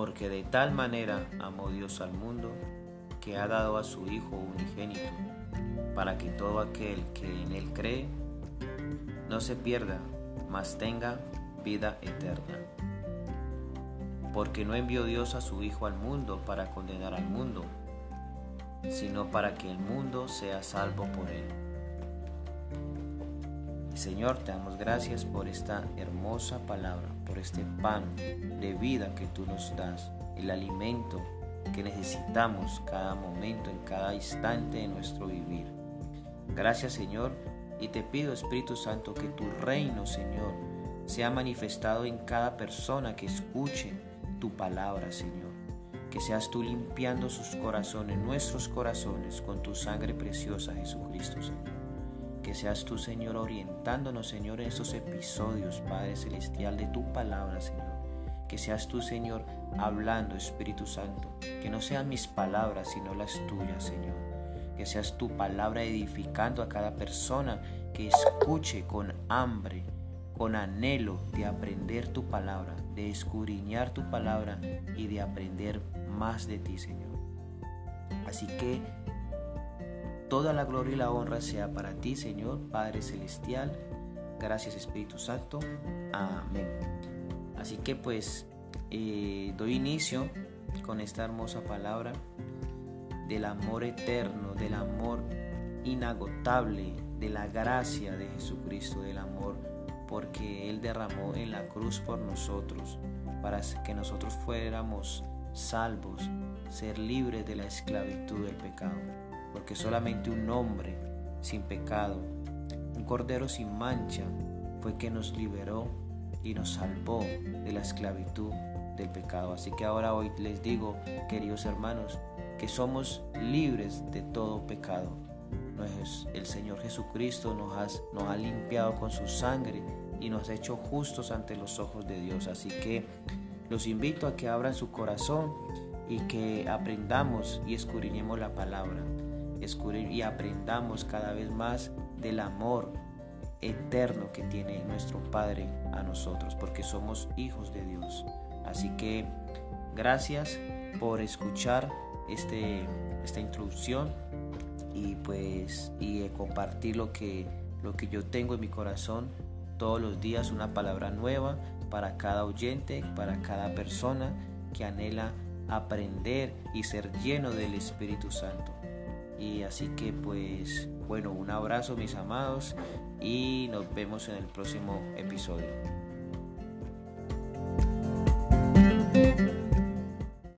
Porque de tal manera amó Dios al mundo que ha dado a su Hijo unigénito, para que todo aquel que en él cree no se pierda, mas tenga vida eterna. Porque no envió Dios a su Hijo al mundo para condenar al mundo, sino para que el mundo sea salvo por él. Señor, te damos gracias por esta hermosa palabra, por este pan de vida que tú nos das, el alimento que necesitamos cada momento, en cada instante de nuestro vivir. Gracias Señor, y te pido Espíritu Santo que tu reino, Señor, sea manifestado en cada persona que escuche tu palabra, Señor. Que seas tú limpiando sus corazones, nuestros corazones, con tu sangre preciosa, Jesucristo, Señor. Que seas tú, Señor, orientándonos, Señor, en esos episodios, Padre Celestial, de tu palabra, Señor. Que seas tú, Señor, hablando, Espíritu Santo. Que no sean mis palabras, sino las tuyas, Señor. Que seas tu palabra edificando a cada persona que escuche con hambre, con anhelo de aprender tu palabra, de escudriñar tu palabra y de aprender más de ti, Señor. Así que Toda la gloria y la honra sea para ti, Señor, Padre Celestial. Gracias, Espíritu Santo. Amén. Así que pues eh, doy inicio con esta hermosa palabra del amor eterno, del amor inagotable, de la gracia de Jesucristo, del amor porque Él derramó en la cruz por nosotros, para que nosotros fuéramos salvos, ser libres de la esclavitud del pecado porque solamente un hombre sin pecado, un cordero sin mancha, fue que nos liberó y nos salvó de la esclavitud del pecado. Así que ahora hoy les digo, queridos hermanos, que somos libres de todo pecado. El Señor Jesucristo nos, nos ha limpiado con su sangre y nos ha hecho justos ante los ojos de Dios. Así que los invito a que abran su corazón y que aprendamos y escudriñemos la palabra y aprendamos cada vez más del amor eterno que tiene nuestro Padre a nosotros, porque somos hijos de Dios. Así que gracias por escuchar este, esta introducción y pues y compartir lo que, lo que yo tengo en mi corazón todos los días, una palabra nueva para cada oyente, para cada persona que anhela aprender y ser lleno del Espíritu Santo. Y así que pues bueno, un abrazo mis amados y nos vemos en el próximo episodio.